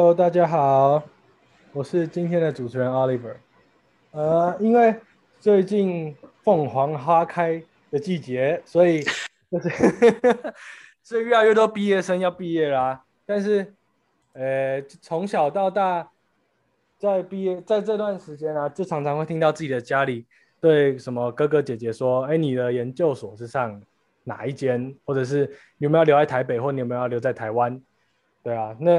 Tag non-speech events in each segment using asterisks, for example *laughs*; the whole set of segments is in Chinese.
Hello，大家好，我是今天的主持人 Oliver。呃，因为最近凤凰花开的季节，所以就是所以越来越多毕业生要毕业啦。但是，呃，从小到大，在毕业在这段时间啊，就常常会听到自己的家里对什么哥哥姐姐说：“哎，你的研究所是上哪一间？或者是有没有留在台北，或你有没有留在台湾？”对啊，那。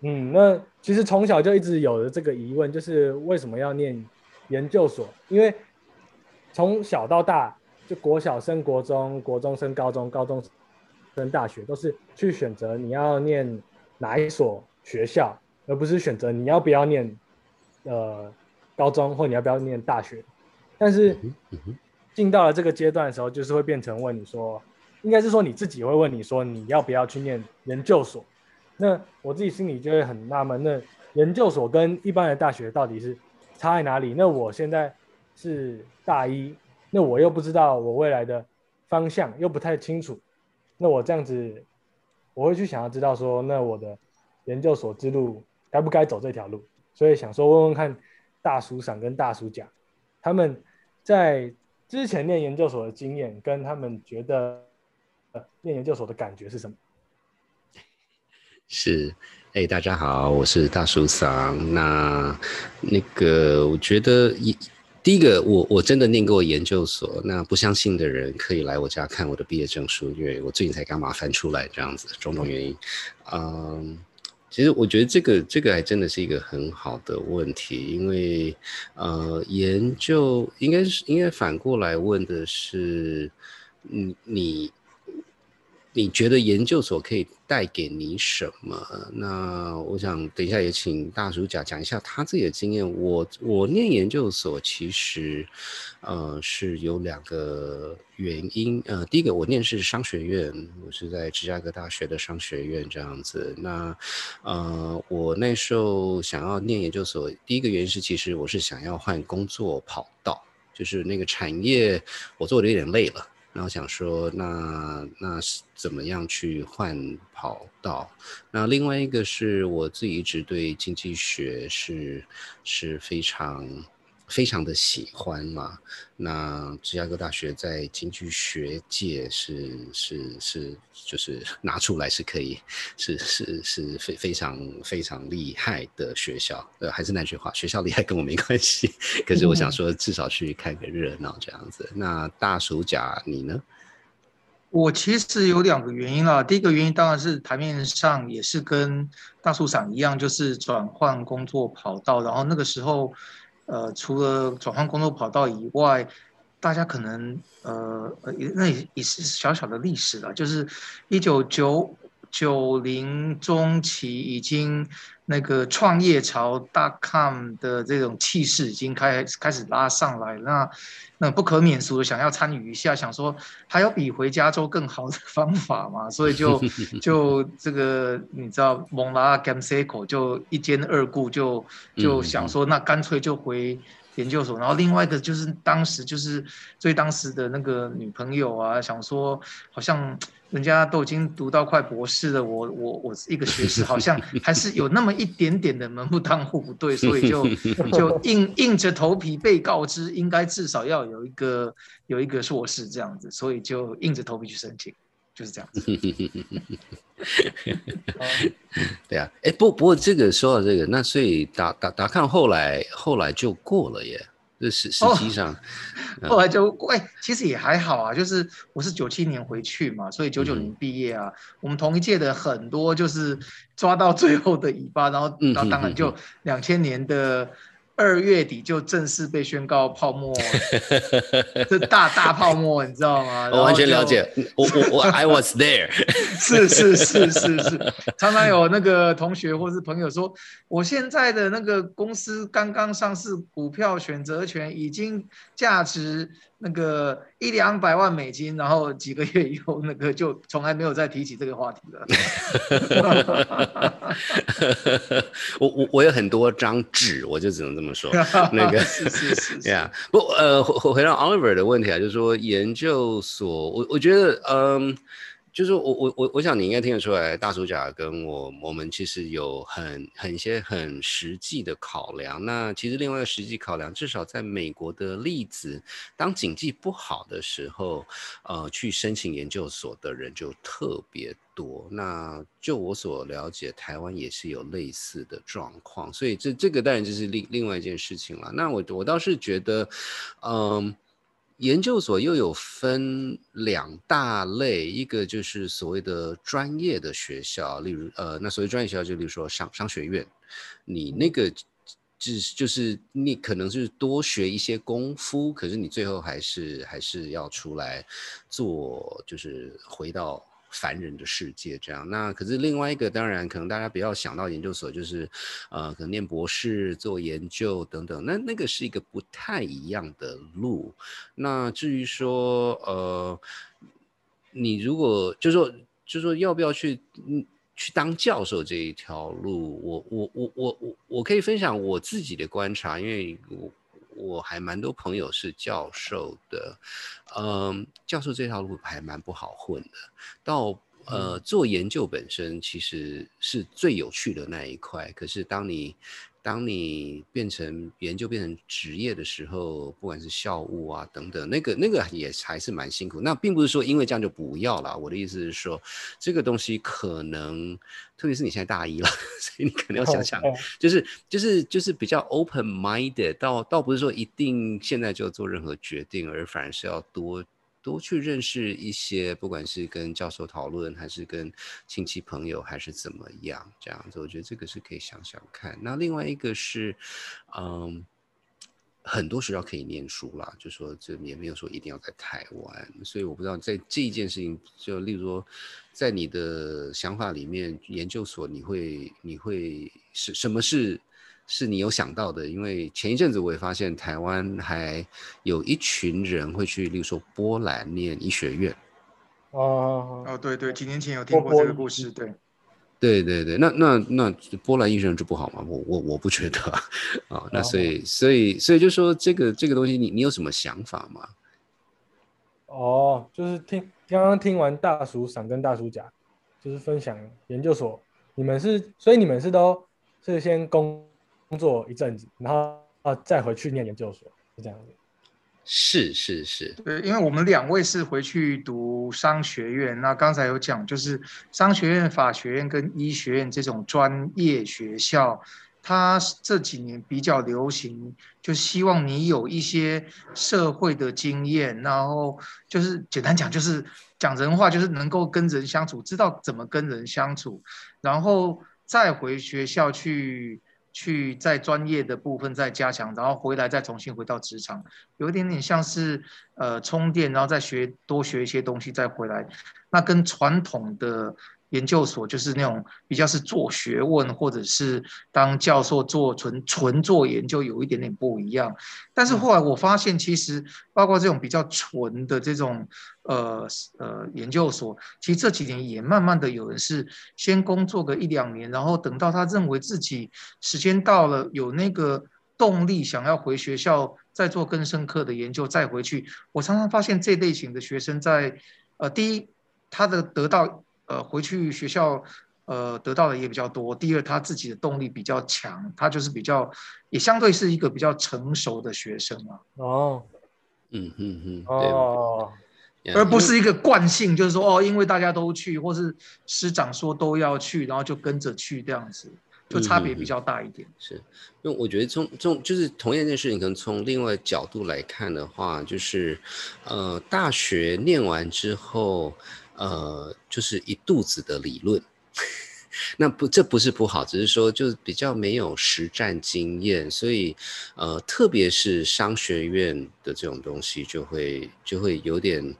那其实从小就一直有的这个疑问，就是为什么要念研究所？因为从小到大，就国小升国中，国中升高中，高中升大学，都是去选择你要念哪一所学校，而不是选择你要不要念呃高中或你要不要念大学。但是进到了这个阶段的时候，就是会变成问你说，应该是说你自己会问你说，你要不要去念研究所？那我自己心里就会很纳闷，那研究所跟一般的大学到底是差在哪里？那我现在是大一，那我又不知道我未来的方向，又不太清楚。那我这样子，我会去想要知道说，那我的研究所之路该不该走这条路？所以想说问问看大叔赏跟大叔甲，他们在之前念研究所的经验，跟他们觉得呃念研究所的感觉是什么？是，哎，大家好，我是大叔桑。那那个，我觉得一第一个，我我真的念过研究所。那不相信的人可以来我家看我的毕业证书，因为我最近才刚把它翻出来，这样子种种原因。嗯，其实我觉得这个这个还真的是一个很好的问题，因为呃，研究应该是应该反过来问的是，嗯，你。你觉得研究所可以带给你什么？那我想等一下也请大叔讲讲一下他自己的经验。我我念研究所其实，呃，是有两个原因。呃，第一个我念是商学院，我是在芝加哥大学的商学院这样子。那呃，我那时候想要念研究所，第一个原因是其实我是想要换工作跑道，就是那个产业我做的有点累了。然后想说，那那是怎么样去换跑道？那另外一个是我自己一直对经济学是是非常。非常的喜欢嘛，那芝加哥大学在经济学界是是是就是 *laughs* 拿出来是可以，是是是非非常非常厉害的学校，呃，还是那句话，学校厉害跟我没关系，可是我想说至少去看个热闹这样子。那大暑假你呢？我其实有两个原因啦，第一个原因当然是台面上也是跟大树长一样，就是转换工作跑道，然后那个时候。呃，除了转换工作跑道以外，大家可能呃呃，那也也是小小的历史了，就是一九九九零中期已经。那个创业潮大 com 的这种气势已经开开始拉上来，那那不可免俗的想要参与一下，想说还有比回加州更好的方法嘛，所以就 *laughs* 就这个你知道蒙拉 gamseco 就一兼二顾，就就想说那干脆就回研究所，然后另外一个就是当时就是追当时的那个女朋友啊，想说好像。人家都已经读到快博士了，我我我一个学士，好像 *laughs* 还是有那么一点点的门不当户不对，所以就 *laughs* 就硬硬着头皮被告知应该至少要有一个有一个硕士这样子，所以就硬着头皮去申请，就是这样子。*laughs* 对啊，哎不不过这个说到这个，那所以达达达看后来后来就过了耶。这实实际上，后来就哎，其实也还好啊。就是我是九七年回去嘛，所以九九年毕业啊。我们同一届的很多就是抓到最后的尾巴，然后然后当然就两千年的。二月底就正式被宣告泡沫，这大大泡沫，你知道吗？*laughs* 我完全了解，我我我，I was there。*laughs* 是是是是是，常常有那个同学或是朋友说，我现在的那个公司刚刚上市，股票选择权已经价值。那个一两百万美金，然后几个月以后，那个就从来没有再提起这个话题了。*laughs* 我我我有很多张纸，我就只能这么说。*laughs* 那个是是是，呀，*laughs* 不呃，回回到 Oliver 的问题啊，就是说研究所，我我觉得嗯，就是我我我我想你应该听得出来，大叔甲跟我我们其实有很很一些很实际的考量。那其实另外一个实际考量，至少在美国的例子，当经济不好的时候，呃，去申请研究所的人就特别多。那就我所了解，台湾也是有类似的状况，所以这这个当然就是另另外一件事情了。那我我倒是觉得，嗯。研究所又有分两大类，一个就是所谓的专业的学校，例如呃，那所谓专业学校就例如说商商学院，你那个只是就是你可能是多学一些功夫，可是你最后还是还是要出来做，就是回到。凡人的世界这样，那可是另外一个，当然可能大家不要想到研究所就是，呃，可能念博士做研究等等，那那个是一个不太一样的路。那至于说，呃，你如果就说就说要不要去去当教授这一条路，我我我我我我可以分享我自己的观察，因为我。我还蛮多朋友是教授的，嗯，教授这条路还蛮不好混的。到呃做研究本身其实是最有趣的那一块，可是当你当你变成研究变成职业的时候，不管是校务啊等等，那个那个也还是蛮辛苦。那并不是说因为这样就不要了。我的意思是说，这个东西可能，特别是你现在大一了，*laughs* 所以你可能要想想，就是就是就是比较 open minded，倒倒不是说一定现在就做任何决定，而反而是要多。多去认识一些，不管是跟教授讨论，还是跟亲戚朋友，还是怎么样，这样子，我觉得这个是可以想想看。那另外一个是，嗯，很多学校可以念书啦，就说这也没有说一定要在台湾，所以我不知道在这一件事情，就例如说，在你的想法里面，研究所你会你会是什么是？是你有想到的，因为前一阵子我也发现台湾还有一群人会去，例如说波兰念医学院。哦哦，对对，几年前有听过这个故事，对，对对对，那那那波兰医生就不好吗？我我我不觉得啊，那所以所以所以就说这个这个东西，你你有什么想法吗？哦，就是听刚刚听完大叔赏跟大叔讲，就是分享研究所，你们是所以你们是都是先攻。工作一阵子，然后啊再回去念研究所，是这样子。是是是，对，因为我们两位是回去读商学院，那刚才有讲，就是商学院、法学院跟医学院这种专业学校，它这几年比较流行，就希望你有一些社会的经验，然后就是简单讲，就是讲人话，就是能够跟人相处，知道怎么跟人相处，然后再回学校去。去在专业的部分再加强，然后回来再重新回到职场，有一点点像是呃充电，然后再学多学一些东西再回来，那跟传统的。研究所就是那种比较是做学问，或者是当教授做纯纯做研究，有一点点不一样。但是后来我发现，其实包括这种比较纯的这种呃呃研究所，其实这几年也慢慢的有人是先工作个一两年，然后等到他认为自己时间到了，有那个动力想要回学校再做更深刻的研究，再回去。我常常发现这类型的学生在呃第一他的得到。呃，回去学校，呃，得到的也比较多。第二，他自己的动力比较强，他就是比较，也相对是一个比较成熟的学生啊。哦，嗯嗯嗯，哦，而不是一个惯性，就是说，哦，因为大家都去，或是师长说都要去，然后就跟着去这样子，就差别比较大一点。是，因为我觉得从从就是同样一件事情，可能从另外角度来看的话，就是，呃，大学念完之后。呃，就是一肚子的理论，*laughs* 那不，这不是不好，只是说就是比较没有实战经验，所以呃，特别是商学院的这种东西，就会就会有点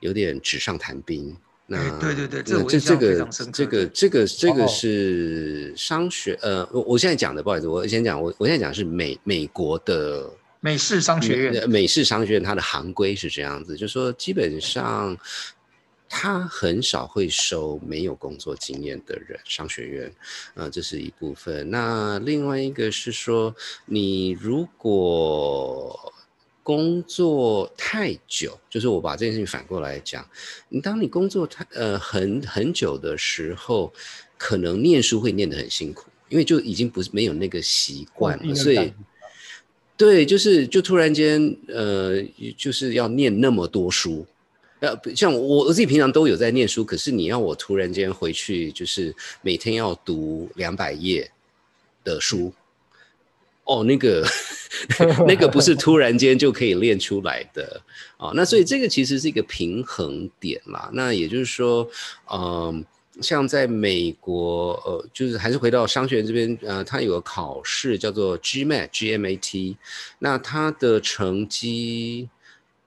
有点纸上谈兵。那对对对，这这个这个这个这个是商学呃，我我现在讲的不好意思，我先讲我我现在讲是美美国的美式商学院，美式商学院它的行规是这样子，就是说基本上。他很少会收没有工作经验的人，商学院，呃，这是一部分。那另外一个是说，你如果工作太久，就是我把这件事情反过来讲，你当你工作太呃很很久的时候，可能念书会念得很辛苦，因为就已经不是没有那个习惯了，所以对，就是就突然间呃就是要念那么多书，呃像我我自己平常都有在念书，可是你要我突然间回去就是每天要读两百页的书。哦，那个，*laughs* 那个不是突然间就可以练出来的啊。那所以这个其实是一个平衡点啦。那也就是说，嗯，像在美国，呃，就是还是回到商学院这边，呃，它有个考试叫做 GMAT，GMAT，那它的成绩。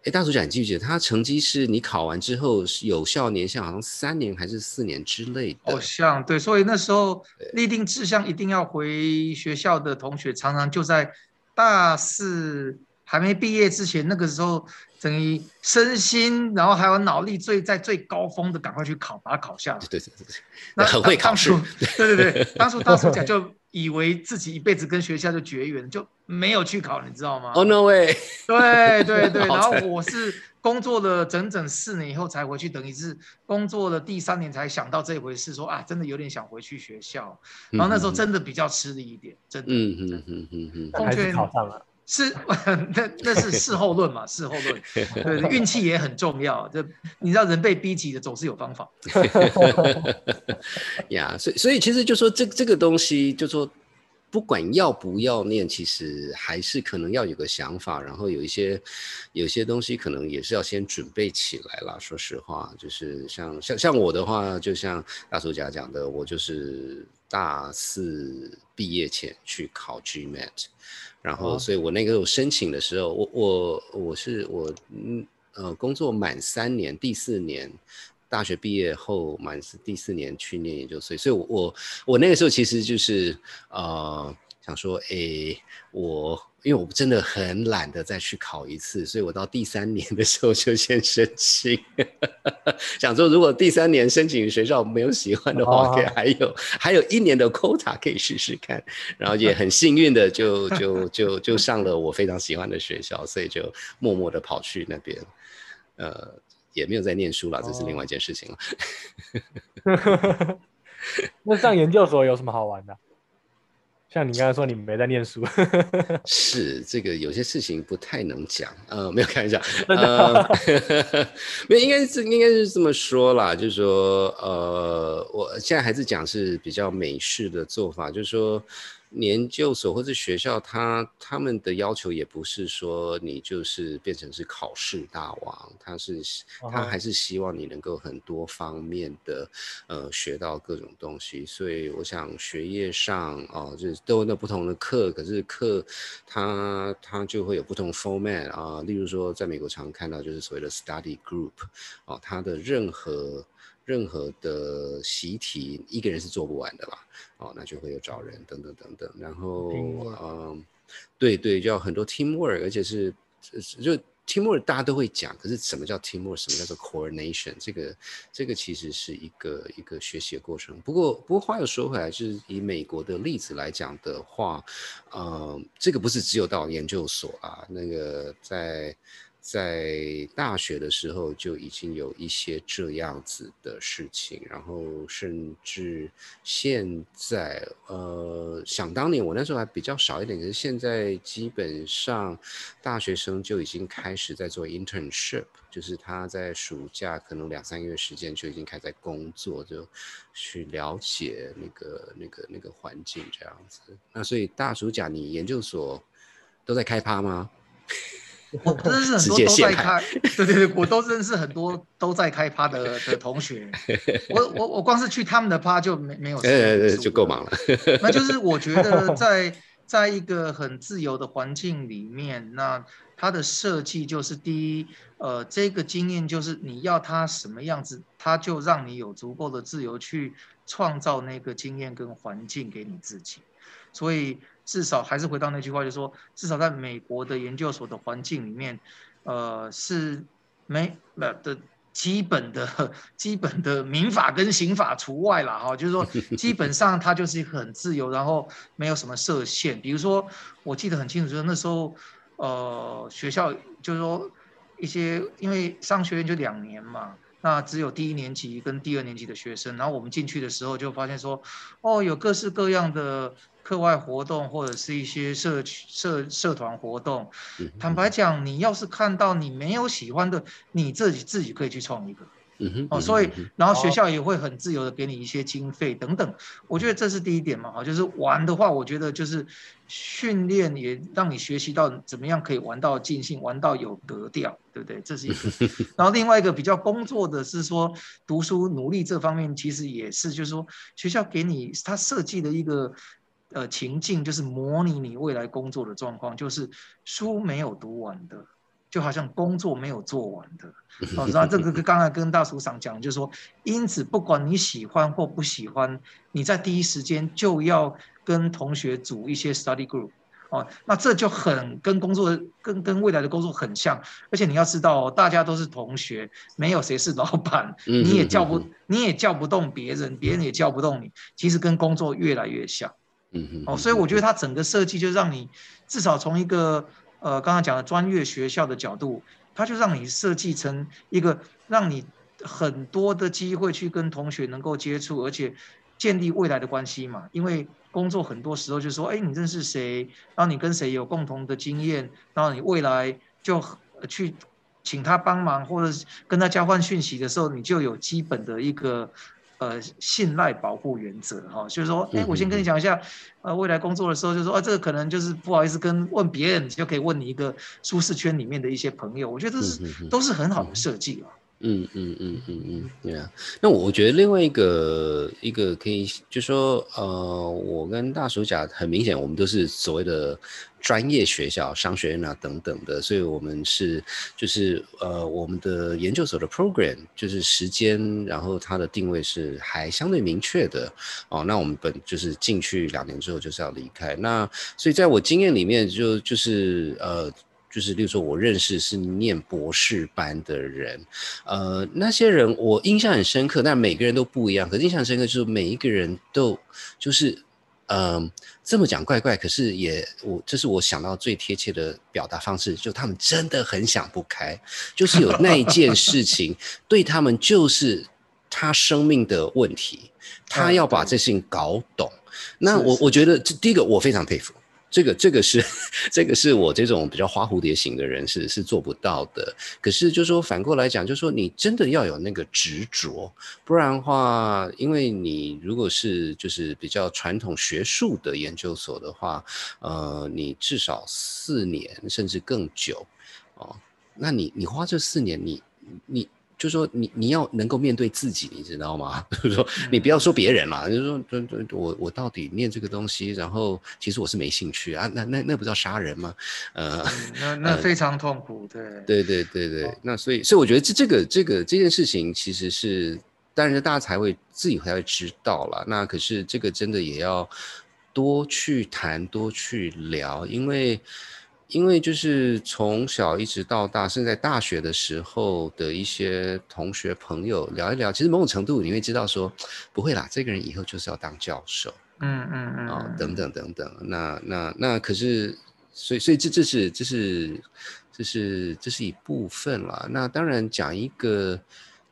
哎，大主讲，你记不记得他成绩是你考完之后有效年限，好像三年还是四年之类的？好像对，所以那时候立定志向一定要回学校的同学，常常就在大四还没毕业之前，那个时候等于身心，然后还有脑力最在最高峰的，赶快去考，把它考下来。对对对对，那很会考试。对对对，当初大主讲就。以为自己一辈子跟学校就绝缘，就没有去考，你知道吗？Oh no way！对对对，*laughs* 然后我是工作了整整四年以后才回去，等于是工作了第三年才想到这回事，说啊，真的有点想回去学校。然后那时候真的比较吃力一点，真的。嗯嗯嗯嗯嗯，还是考上了。是，*laughs* 那那是事后论嘛，事后论。*laughs* 对，运气也很重要。这你知道，人被逼急的总是有方法。*laughs* 呀，所以所以其实就说这这个东西，就说不管要不要念，其实还是可能要有个想法，然后有一些有些东西可能也是要先准备起来啦。说实话，就是像像像我的话，就像大叔家讲的，我就是大四毕业前去考 GMAT。然后，所以我那个我申请的时候，我我我是我嗯呃工作满三年，第四年大学毕业后满是第四年去念研究所，所以我我我那个时候其实就是呃想说，哎我。因为我真的很懒得再去考一次，所以我到第三年的时候就先申请，想说如果第三年申请学校没有喜欢的话，可以还有还有一年的 quota 可以试试看，然后也很幸运的就就就就上了我非常喜欢的学校，所以就默默的跑去那边，呃，也没有在念书了，这是另外一件事情了。*laughs* *laughs* 那上研究所有什么好玩的？像你刚才说你没在念书，是这个有些事情不太能讲，呃，没有开玩笑，*laughs* 呃，*laughs* 没有，应该是应该是这么说啦，就是说，呃，我现在还是讲是比较美式的做法，就是说。研究所或者学校，他他们的要求也不是说你就是变成是考试大王，他是他还是希望你能够很多方面的呃学到各种东西。所以我想学业上哦，就是都有那不同的课，可是课它它就会有不同 format 啊。例如说，在美国常看到就是所谓的 study group 哦，它的任何。任何的习题一个人是做不完的啦，哦，那就会有找人等等等等，然后嗯，对对，就要很多 teamwork，而且是就 teamwork 大家都会讲，可是什么叫 teamwork，什么叫做 coordination，这个这个其实是一个一个学习的过程。不过不过话又说回来，就是以美国的例子来讲的话，呃，这个不是只有到研究所啊，那个在。在大学的时候就已经有一些这样子的事情，然后甚至现在，呃，想当年我那时候还比较少一点，可是现在基本上大学生就已经开始在做 internship，就是他在暑假可能两三个月时间就已经开始在工作，就去了解那个那个那个环境这样子。那所以大暑假你研究所都在开趴吗？我认识很多都在开，对对对，我都认识很多都在开趴的的同学。我我我光是去他们的趴就没没有，对就够忙了。那就是我觉得 *laughs* 在在一个很自由的环境里面，那它的设计就是第一，呃，这个经验就是你要它什么样子，它就让你有足够的自由去创造那个经验跟环境给你自己，所以。至少还是回到那句话，就是说，至少在美国的研究所的环境里面，呃，是没的基本的、*laughs* 基本的民法跟刑法除外了哈。就是说，基本上它就是很自由，然后没有什么设限。比如说，我记得很清楚，就是那时候，呃学校就是说一些，因为商学院就两年嘛，那只有第一年级跟第二年级的学生，然后我们进去的时候就发现说，哦，有各式各样的课外活动或者是一些社区社社团活动。坦白讲，你要是看到你没有喜欢的，你自己自己可以去创一个。嗯哼，哦，所以然后学校也会很自由的给你一些经费等等，我觉得这是第一点嘛，哈，就是玩的话，我觉得就是训练也让你学习到怎么样可以玩到尽兴，玩到有格调，对不对？这是一个。*laughs* 然后另外一个比较工作的是说读书努力这方面，其实也是就是说学校给你他设计的一个呃情境，就是模拟你未来工作的状况，就是书没有读完的。就好像工作没有做完的，哦，然后这个 *laughs* 刚才跟大叔长讲，就是说，因此不管你喜欢或不喜欢，你在第一时间就要跟同学组一些 study group，哦，那这就很跟工作跟跟未来的工作很像，而且你要知道，大家都是同学，没有谁是老板，你也叫不你也叫不动别人，别人也叫不动你，其实跟工作越来越像，嗯嗯，哦，所以我觉得它整个设计就让你至少从一个。呃，刚刚讲的专业学校的角度，它就让你设计成一个让你很多的机会去跟同学能够接触，而且建立未来的关系嘛。因为工作很多时候就说，哎，你认识谁，然后你跟谁有共同的经验，然后你未来就去请他帮忙，或者跟他交换讯息的时候，你就有基本的一个。呃，信赖保护原则哈，就是说，哎，我先跟你讲一下，呃，未来工作的时候，就说啊，这个可能就是不好意思跟问别人，就可以问你一个舒适圈里面的一些朋友，我觉得这是都是很好的设计啊。嗯嗯嗯嗯嗯，对啊。那我觉得另外一个一个可以，就说呃，我跟大叔讲，很明显，我们都是所谓的。专业学校、商学院啊等等的，所以我们是就是呃，我们的研究所的 program 就是时间，然后它的定位是还相对明确的哦。那我们本就是进去两年之后就是要离开。那所以在我经验里面，就就是呃，就是例如说我认识是念博士班的人，呃，那些人我印象很深刻，但每个人都不一样。可印象深刻就是每一个人都就是。嗯，这么讲怪怪，可是也我这是我想到最贴切的表达方式，就他们真的很想不开，就是有那一件事情 *laughs* 对他们就是他生命的问题，他要把这事情搞懂。那我我觉得这第一个我非常佩服。这个这个是，这个是我这种比较花蝴蝶型的人是是做不到的。可是就说反过来讲，就说你真的要有那个执着，不然的话，因为你如果是就是比较传统学术的研究所的话，呃，你至少四年甚至更久，哦，那你你花这四年，你你。就说你你要能够面对自己，你知道吗？*laughs* 就是说你不要说别人嘛，就是说，我我到底念这个东西，然后其实我是没兴趣啊，那那那不叫杀人吗？呃，*laughs* 那那非常痛苦，对，对对对对，那所以所以我觉得这这个这个这件事情其实是，当然大家才会自己才会知道了。那可是这个真的也要多去谈，多去聊，因为。因为就是从小一直到大，甚至在大学的时候的一些同学朋友聊一聊，其实某种程度你会知道说，不会啦，这个人以后就是要当教授，嗯嗯嗯，啊等等等等，那那那可是，所以所以这这是这是这是这是一部分啦。那当然讲一个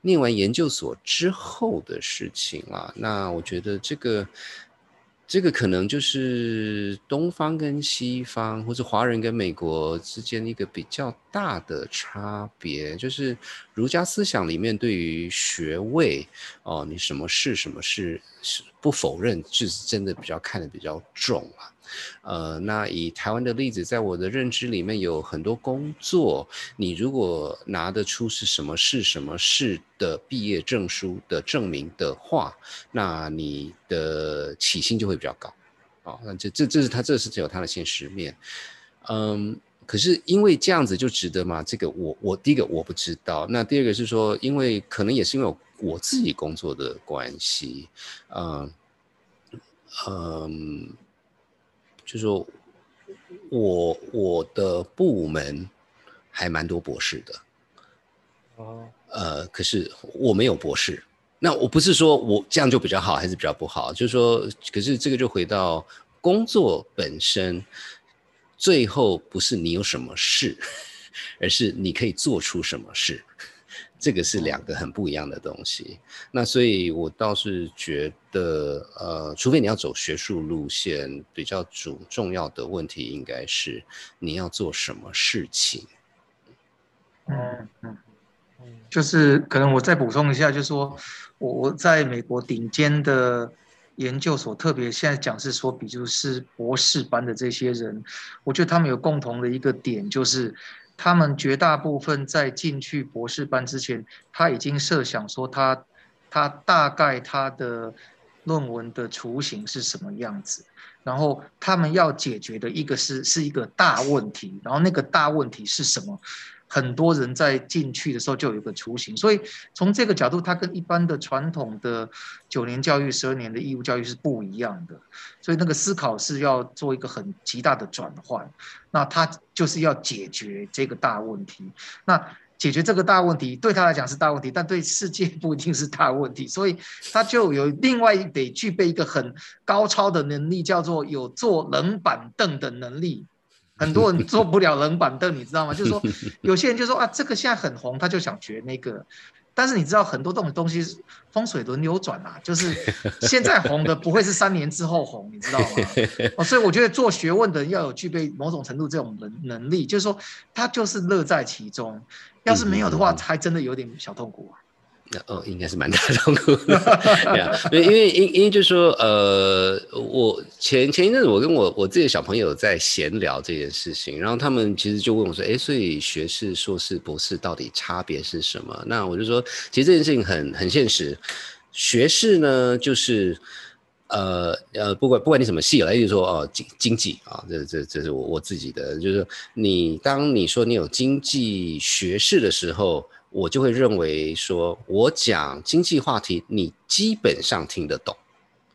念完研究所之后的事情啦，那我觉得这个。这个可能就是东方跟西方，或者华人跟美国之间一个比较大的差别，就是儒家思想里面对于学位，哦，你什么是什么是是不否认，就是真的比较看的比较重啊。呃，那以台湾的例子，在我的认知里面有很多工作，你如果拿得出是什么是什么是的毕业证书的证明的话，那你的起薪就会比较高。哦，那这这这是他这是只有他的现实面。嗯，可是因为这样子就值得吗？这个我我第一个我不知道，那第二个是说，因为可能也是因为我自己工作的关系，嗯嗯。就说，我我的部门还蛮多博士的，哦，呃，可是我没有博士。那我不是说我这样就比较好，还是比较不好？就是说，可是这个就回到工作本身，最后不是你有什么事，*laughs* 而是你可以做出什么事。这个是两个很不一样的东西。那所以我倒是觉得，呃，除非你要走学术路线，比较主重要的问题应该是你要做什么事情。嗯嗯，就是可能我再补充一下，就是说我我在美国顶尖的研究所，特别现在讲是说，比如是博士班的这些人，我觉得他们有共同的一个点，就是他们绝大部分在进去博士班之前，他已经设想说他他大概他的论文的雏形是什么样子，然后他们要解决的一个是是一个大问题，然后那个大问题是什么？很多人在进去的时候就有个雏形，所以从这个角度，它跟一般的传统的九年教育、十二年的义务教育是不一样的。所以那个思考是要做一个很极大的转换，那他就是要解决这个大问题。那解决这个大问题对他来讲是大问题，但对世界不一定是大问题，所以他就有另外得具备一个很高超的能力，叫做有坐冷板凳的能力。很多人坐不了冷板凳，你知道吗？就是说，*laughs* 有些人就说啊，这个现在很红，他就想学那个。但是你知道，很多这种东西风水轮流转啊，就是现在红的不会是三年之后红，你知道吗？*laughs* 哦，所以我觉得做学问的人要有具备某种程度这种能能力，就是说他就是乐在其中。要是没有的话，还真的有点小痛苦啊。哦，应该是蛮大痛苦的，因为因为因因为就是说，呃，我前前一阵子我跟我我自己的小朋友在闲聊这件事情，然后他们其实就问我说，哎，所以学士、硕士、博士到底差别是什么？那我就说，其实这件事情很很现实，学士呢就是呃呃，不管不管你什么系了，例如说哦经经济啊，这这这是我我自己的，就是你当你说你有经济学士的时候。我就会认为说，我讲经济话题，你基本上听得懂，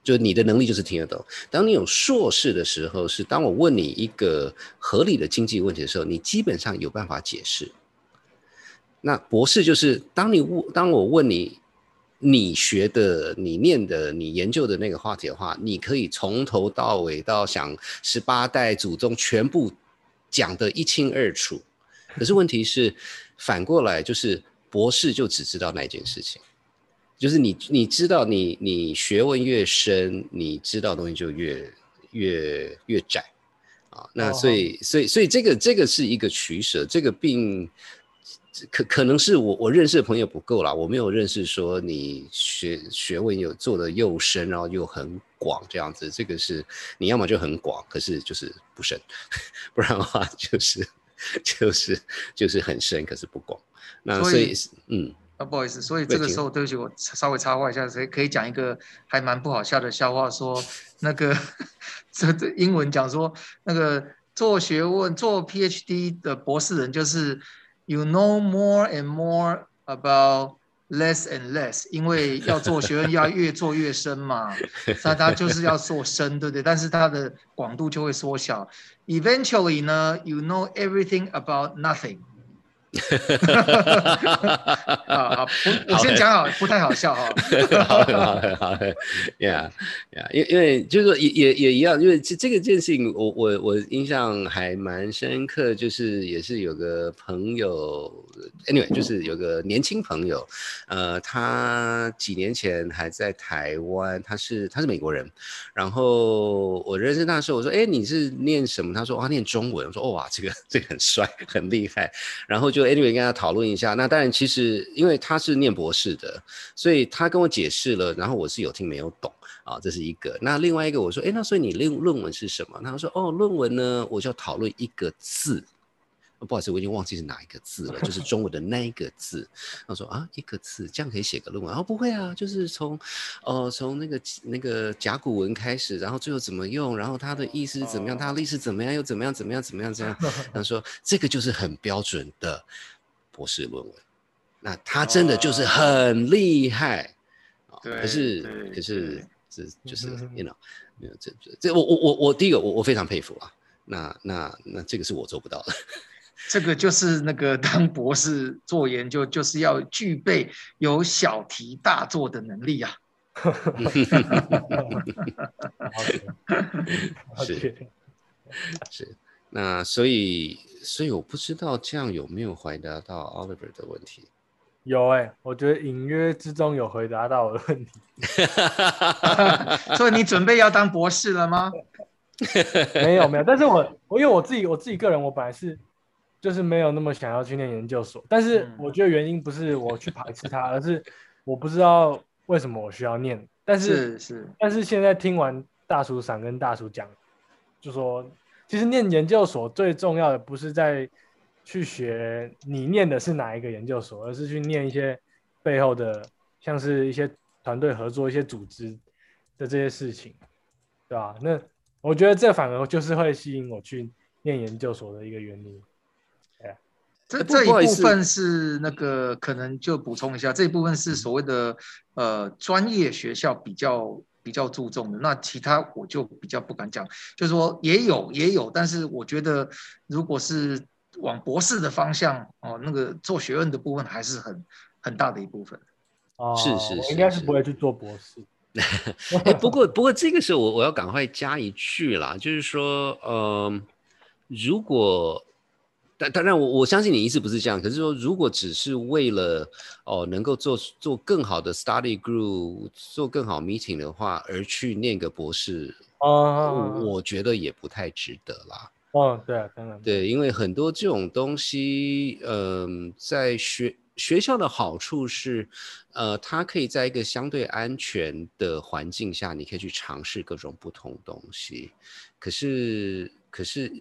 就你的能力就是听得懂。当你有硕士的时候，是当我问你一个合理的经济问题的时候，你基本上有办法解释。那博士就是当你问，当我问你，你学的、你念的、你研究的那个话题的话，你可以从头到尾到想十八代祖宗全部讲得一清二楚。可是问题是。反过来就是博士就只知道那件事情，就是你你知道你你学问越深，你知道东西就越越越窄啊。那所以所以所以这个这个是一个取舍，这个并可可能是我我认识的朋友不够啦，我没有认识说你学学问有做的又深，然后又很广这样子。这个是你要么就很广，可是就是不深，*laughs* 不然的话就是。*laughs* 就是就是很深，可是不广。那所以嗯啊，不好意思，所以这个时候对不起，我稍微插话一下，可以可以讲一个还蛮不好笑的笑话，说那个这这英文讲说那个做学问做 PhD 的博士人就是 you know more and more about less and less，因为要做学问要越做越深嘛，*laughs* 那他就是要做深，对不对？但是它的广度就会缩小。Eventually you know everything about nothing。*laughs* 啊好，*laughs* 我我先讲好，不太好笑哈。*laughs* 好好好，Yeah Yeah，因因为就是说也也也一样，因为这这个件事情，我我我印象还蛮深刻，就是也是有个朋友，Anyway，就是有个年轻朋友，呃，他几年前还在台湾，他是他是美国人，然后我认识他的时候，我说，哎，你是念什么？他说，啊，念中文。我说，哇，这个这个很帅，很厉害，然后就。就 anyway 跟他讨论一下，那当然其实因为他是念博士的，所以他跟我解释了，然后我是有听没有懂啊，这是一个。那另外一个我说，哎，那所以你论论文是什么？他说，哦，论文呢，我就要讨论一个字。不好意思，我已经忘记是哪一个字了，就是中文的那一个字。他说啊，一个字，这样可以写个论文？哦，不会啊，就是从，呃，从那个那个甲骨文开始，然后最后怎么用，然后它的意思怎么样，它的历史怎么样，又怎么样，怎么样，怎么样，这样。他说这个就是很标准的博士论文。那他真的就是很厉害啊。可是可是这就是，you know，没有这这这我我我我第一个我我非常佩服啊。那那那这个是我做不到的。*laughs* 这个就是那个当博士做研究，就是要具备有小题大做的能力啊。*laughs* 是 *laughs* 是，那所以所以我不知道这样有没有回答到 Oliver 的问题。有哎、我觉得隐约之中有回答到我的问题。*laughs* 所以你准备要当博士了吗？*laughs* 没有没有，但是我我因为我自己我自己个人，我本来是就是没有那么想要去念研究所，但是嗯我觉得原因不是我去排斥它，而是我不知道为什么我需要念。但是是是，但是现在听完大叔赏跟大叔讲，就说其实念研究所最重要的不是在去学你念的是哪一个研究所，而是去念一些背后的像是一些团队合作、一些组织的这些事情，对吧？那我觉得这反而就是会吸引我去念研究所的一个原因。这这一部分是那个可能就补充一下，这一部分是所谓的呃专业学校比较比较注重的，那其他我就比较不敢讲，就是说也有也有，但是我觉得如果是往博士的方向哦，那个做学问的部分还是很很大的一部分。哦，是是是我应该是是不会去做博士。*laughs* 哎，不过不过这个时候我我要赶快加一句啦，就是说，呃，如果但当然我我相信你意思不是这样，可是说如果只是为了哦能够做做更好的 study group，做更好 meeting 的话，而去念个博士，哦我我觉得也不太值得啦。哦，对啊，当然，对，因为很多这种东西，嗯、在学学校的好处是，呃，它可以在一个相对安全的环境下，你可以去尝试各种不同东西。可是，可是，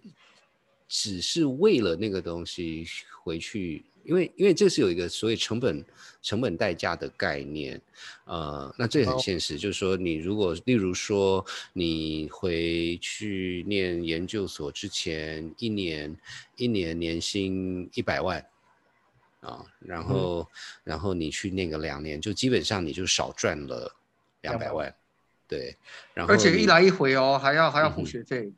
只是为了那个东西回去，因为因为这是有一个所谓成本成本代价的概念，呃，那这也很哦现实，就是说你如果例如说你回去念研究所之前一年一年年薪一百万。啊，然后，然后你去念个两年，就基本上你就少赚了两百200万，对，然后而且一来一回哦，还要还要付学费。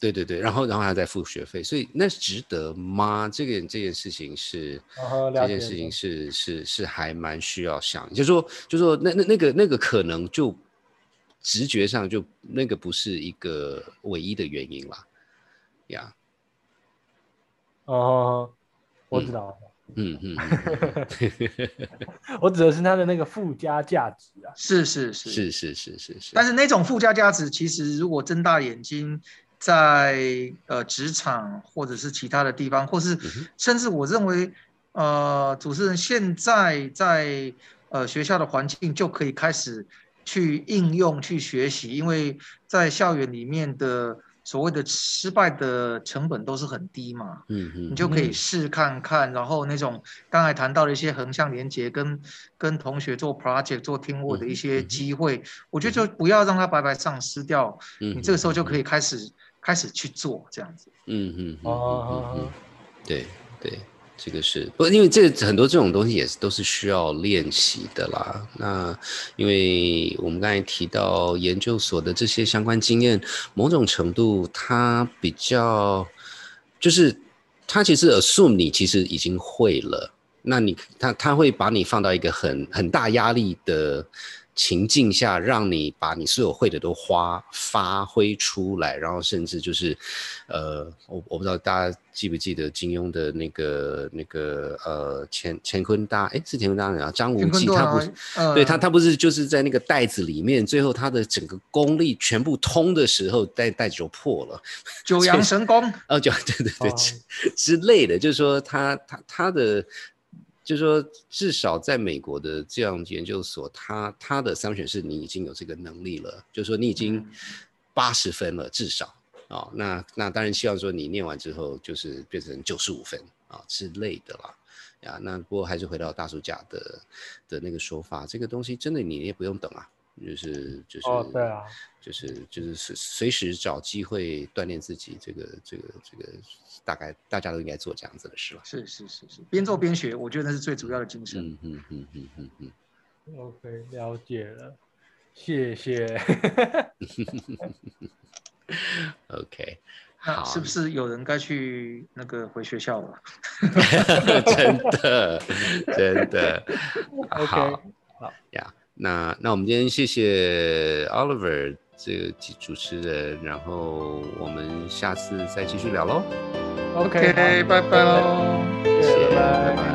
对对对，然后然后还要再付学费，所以那值得吗？这个这件事情是，哦这件事情是是是还蛮需要想，就是说就是说那那那个那个可能就直觉上就那个不是一个唯一的原因啦，呀，哦，我知道，嗯嗯嗯，*laughs* 我指的是它的那个附加价值啊。是是是是。是是是是，但是那种附加价值，其实如果睁大眼睛，在呃职场或者是其他的地方，或是甚至我认为，呃，主持人现在在呃学校的环境就可以开始去应用、去学习，因为在校园里面的所谓的失败的成本都是很低嘛。嗯嗯，你就可以嗯试看看，然后那种刚才谈到的一些横向连接，跟跟同学做 project、做 teamwork 的一些机会，我觉得就不要让它白白丧失掉。嗯你这个时候就可以，以开始开始去做这样子。嗯嗯哦嗯嗯，对对。这个是不，因为这很多这种东西也是都是需要练习的啦。那因为我们刚才提到研究所的这些相关经验，某种程度它比较就是它其实 assume 你其实已经会了，那你他他会把你放到一个很很大压力的情境下，让你把你所有会的都花发挥出来，然后甚至就是，呃，我我不知道大家记不记得金庸的那个那个呃乾乾坤大哎是乾坤大人啊张无忌，他不是呃对他，他不是就是在那个袋子里面，最后他的整个功力全部通的时候，袋袋子就破了。*laughs* 九阳神功，哦，就对对对之类的，就是说他他他的，就是说至少在美国的这样研究所，他他的 assumption 是你已经有这个能力了，就是说你已经嗯八十分了，至少哦，那那当然希望说你念完之后就是变成九十五分啊、之类的啦。呀，那不过还是回到大叔甲的的那个说法，这个东西真的你也不用等啊，就是就是哦，对啊，就是就是随随时找机会锻炼自己，这个这个这个大概大家都应该做这样子的事了。是是是是，边做边学，我觉得那是最主要的精神。嗯嗯嗯嗯嗯嗯，OK，了解了，谢谢。OK，*laughs* 那好，是不是有人该去那个回学校了？*laughs* 真的真的 OK，好好呀。那那我们今天谢谢 Oliver 这个主持人，然后我们下次再继续聊喽。OK，拜拜喽。谢谢，拜拜拜。拜。